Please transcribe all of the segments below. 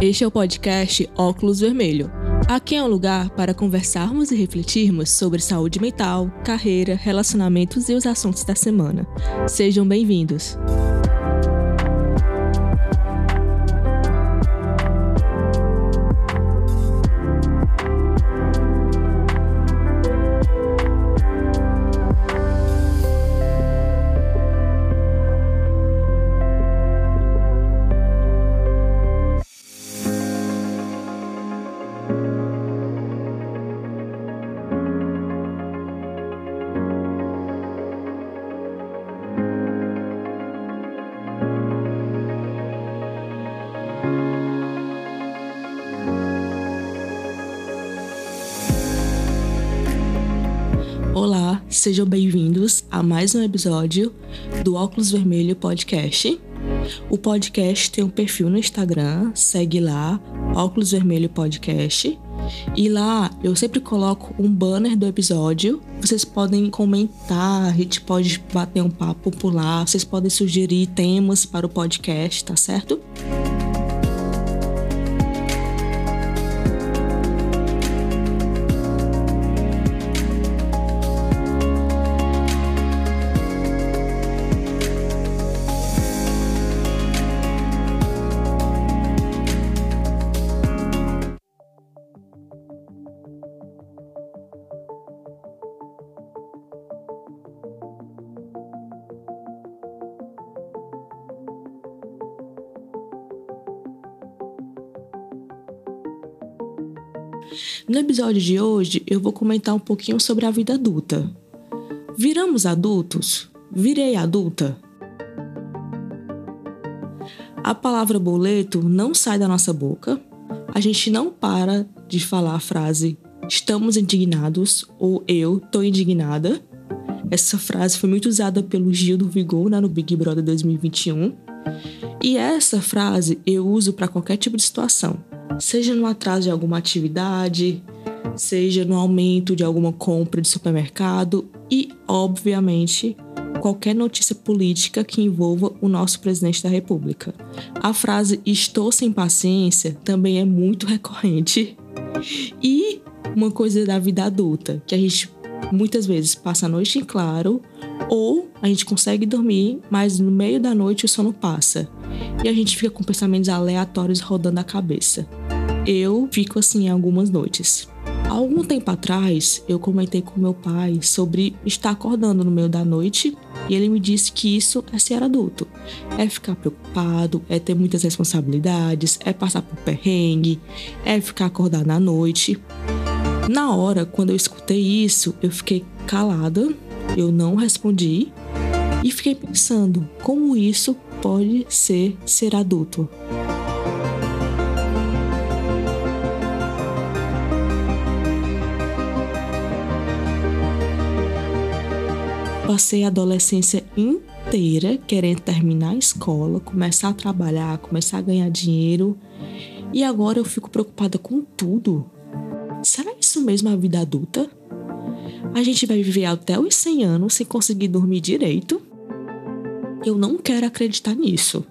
Este é o podcast Óculos Vermelho. Aqui é um lugar para conversarmos e refletirmos sobre saúde mental, carreira, relacionamentos e os assuntos da semana. Sejam bem-vindos. Sejam bem-vindos a mais um episódio do Óculos Vermelho Podcast. O podcast tem um perfil no Instagram, segue lá, Óculos Vermelho Podcast. E lá eu sempre coloco um banner do episódio. Vocês podem comentar, a gente pode bater um papo por lá, vocês podem sugerir temas para o podcast, tá certo? No episódio de hoje, eu vou comentar um pouquinho sobre a vida adulta. Viramos adultos? Virei adulta? A palavra boleto não sai da nossa boca. A gente não para de falar a frase estamos indignados ou eu tô indignada. Essa frase foi muito usada pelo Gil do Vigor né, no Big Brother 2021. E essa frase eu uso para qualquer tipo de situação seja no atraso de alguma atividade, seja no aumento de alguma compra de supermercado e, obviamente, qualquer notícia política que envolva o nosso presidente da República. A frase estou sem paciência também é muito recorrente. E uma coisa da vida adulta, que a gente muitas vezes passa a noite em claro ou a gente consegue dormir, mas no meio da noite o sono passa e a gente fica com pensamentos aleatórios rodando a cabeça. Eu fico assim algumas noites. Há algum tempo atrás, eu comentei com meu pai sobre estar acordando no meio da noite e ele me disse que isso é ser adulto. É ficar preocupado, é ter muitas responsabilidades, é passar por perrengue, é ficar acordado na noite. Na hora, quando eu escutei isso, eu fiquei calada, eu não respondi e fiquei pensando como isso pode ser ser adulto. Passei a adolescência inteira querendo terminar a escola, começar a trabalhar, começar a ganhar dinheiro. E agora eu fico preocupada com tudo. Será isso mesmo a vida adulta? A gente vai viver até os 100 anos sem conseguir dormir direito? Eu não quero acreditar nisso.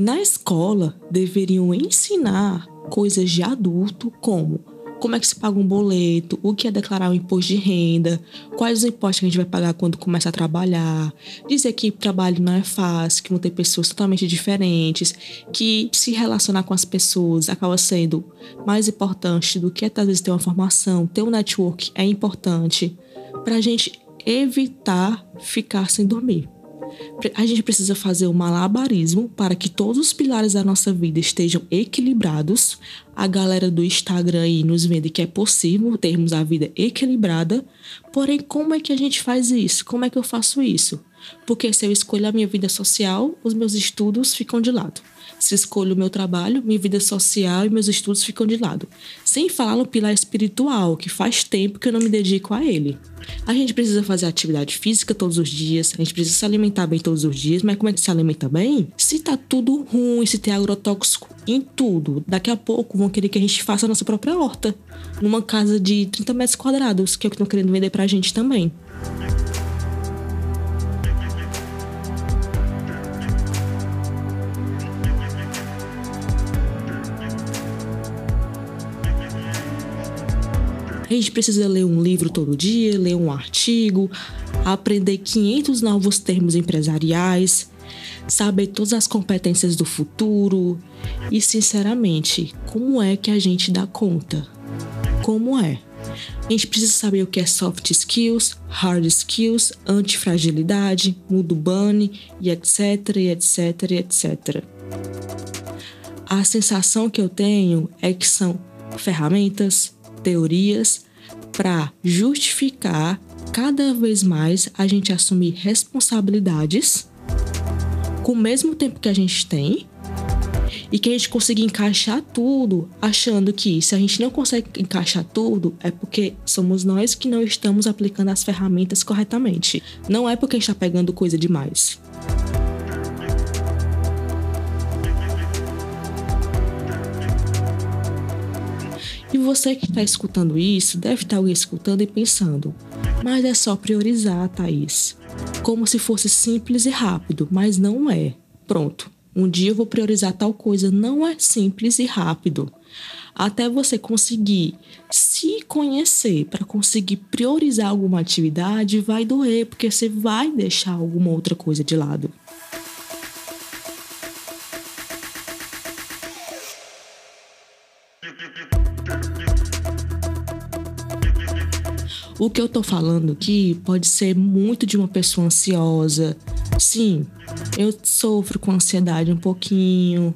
Na escola, deveriam ensinar coisas de adulto, como como é que se paga um boleto, o que é declarar um imposto de renda, quais os impostos que a gente vai pagar quando começa a trabalhar, dizer que trabalho não é fácil, que não tem pessoas totalmente diferentes, que se relacionar com as pessoas acaba sendo mais importante do que às vezes ter uma formação, ter um network é importante para a gente evitar ficar sem dormir a gente precisa fazer um malabarismo para que todos os pilares da nossa vida estejam equilibrados. A galera do Instagram aí nos vende que é possível termos a vida equilibrada. Porém, como é que a gente faz isso? Como é que eu faço isso? Porque se eu escolho a minha vida social, os meus estudos ficam de lado se escolho o meu trabalho, minha vida social e meus estudos ficam de lado. Sem falar no pilar espiritual, que faz tempo que eu não me dedico a ele. A gente precisa fazer atividade física todos os dias, a gente precisa se alimentar bem todos os dias, mas como é que se alimenta bem? Se tá tudo ruim, se tem agrotóxico em tudo, daqui a pouco vão querer que a gente faça a nossa própria horta, numa casa de 30 metros quadrados, que é o que estão querendo vender pra gente também. A gente precisa ler um livro todo dia, ler um artigo, aprender 500 novos termos empresariais, saber todas as competências do futuro. E, sinceramente, como é que a gente dá conta? Como é? A gente precisa saber o que é soft skills, hard skills, antifragilidade, mudo bunny e etc, e etc, e etc. A sensação que eu tenho é que são ferramentas, teorias para justificar cada vez mais a gente assumir responsabilidades com o mesmo tempo que a gente tem e que a gente consiga encaixar tudo, achando que se a gente não consegue encaixar tudo, é porque somos nós que não estamos aplicando as ferramentas corretamente. Não é porque a gente está pegando coisa demais. E você que está escutando isso, deve estar alguém escutando e pensando, mas é só priorizar, Thaís. Como se fosse simples e rápido, mas não é. Pronto. Um dia eu vou priorizar tal coisa. Não é simples e rápido. Até você conseguir se conhecer para conseguir priorizar alguma atividade, vai doer, porque você vai deixar alguma outra coisa de lado. O que eu tô falando aqui pode ser muito de uma pessoa ansiosa. Sim, eu sofro com ansiedade um pouquinho.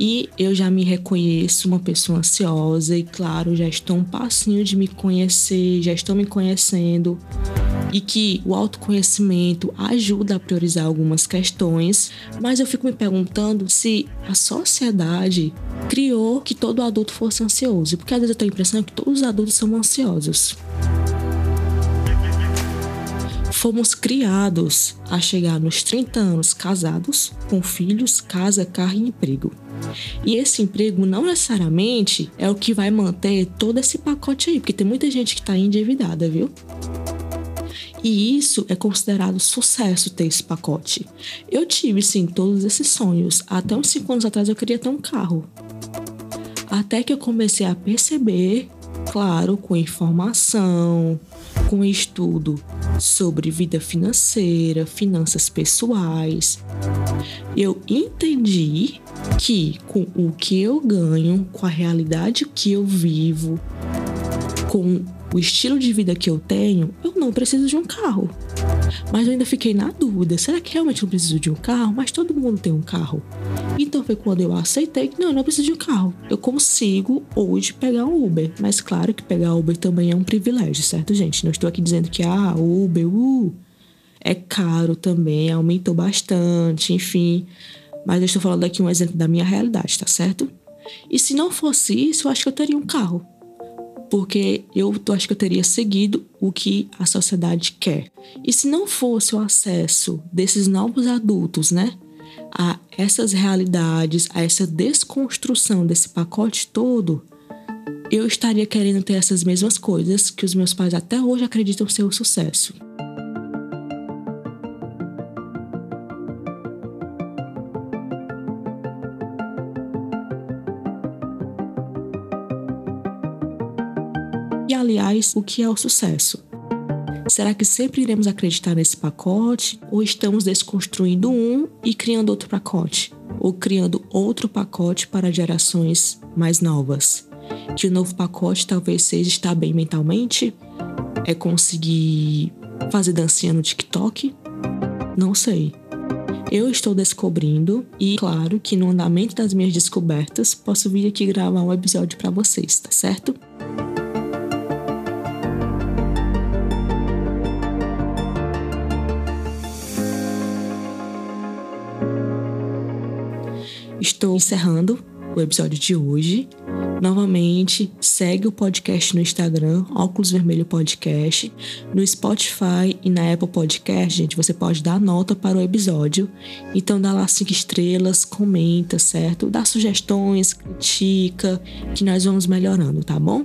E eu já me reconheço uma pessoa ansiosa e, claro, já estou um passinho de me conhecer, já estou me conhecendo e que o autoconhecimento ajuda a priorizar algumas questões, mas eu fico me perguntando se a sociedade criou que todo adulto fosse ansioso, porque às vezes eu tenho a impressão que todos os adultos são ansiosos fomos criados a chegar nos 30 anos casados, com filhos, casa, carro e emprego. E esse emprego não necessariamente é o que vai manter todo esse pacote aí, porque tem muita gente que está endividada, viu? E isso é considerado sucesso ter esse pacote. Eu tive sim todos esses sonhos. Até uns 5 anos atrás eu queria ter um carro. Até que eu comecei a perceber, claro, com informação, com estudo sobre vida financeira, finanças pessoais, eu entendi que com o que eu ganho, com a realidade que eu vivo, com o estilo de vida que eu tenho, eu não preciso de um carro. Mas eu ainda fiquei na dúvida: será que realmente eu preciso de um carro? Mas todo mundo tem um carro. Então foi quando eu aceitei que não, eu não preciso de um carro. Eu consigo hoje pegar um Uber. Mas claro que pegar Uber também é um privilégio, certo, gente? Não estou aqui dizendo que, ah, Uber, uh, é caro também, aumentou bastante, enfim. Mas eu estou falando aqui um exemplo da minha realidade, tá certo? E se não fosse isso, eu acho que eu teria um carro porque eu acho que eu teria seguido o que a sociedade quer. E se não fosse o acesso desses novos adultos, né, a essas realidades, a essa desconstrução desse pacote todo, eu estaria querendo ter essas mesmas coisas que os meus pais até hoje acreditam ser o sucesso. O que é o sucesso? Será que sempre iremos acreditar nesse pacote ou estamos desconstruindo um e criando outro pacote? Ou criando outro pacote para gerações mais novas? Que o novo pacote talvez seja estar bem mentalmente? É conseguir fazer dancinha no TikTok? Não sei. Eu estou descobrindo e, claro, que no andamento das minhas descobertas, posso vir aqui gravar um episódio para vocês, tá certo? Estou encerrando o episódio de hoje. Novamente, segue o podcast no Instagram, Óculos Vermelho Podcast, no Spotify e na Apple Podcast, gente, você pode dar nota para o episódio. Então dá lá cinco estrelas, comenta, certo? Dá sugestões, critica, que nós vamos melhorando, tá bom?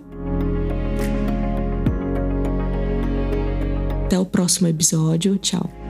Até o próximo episódio. Tchau.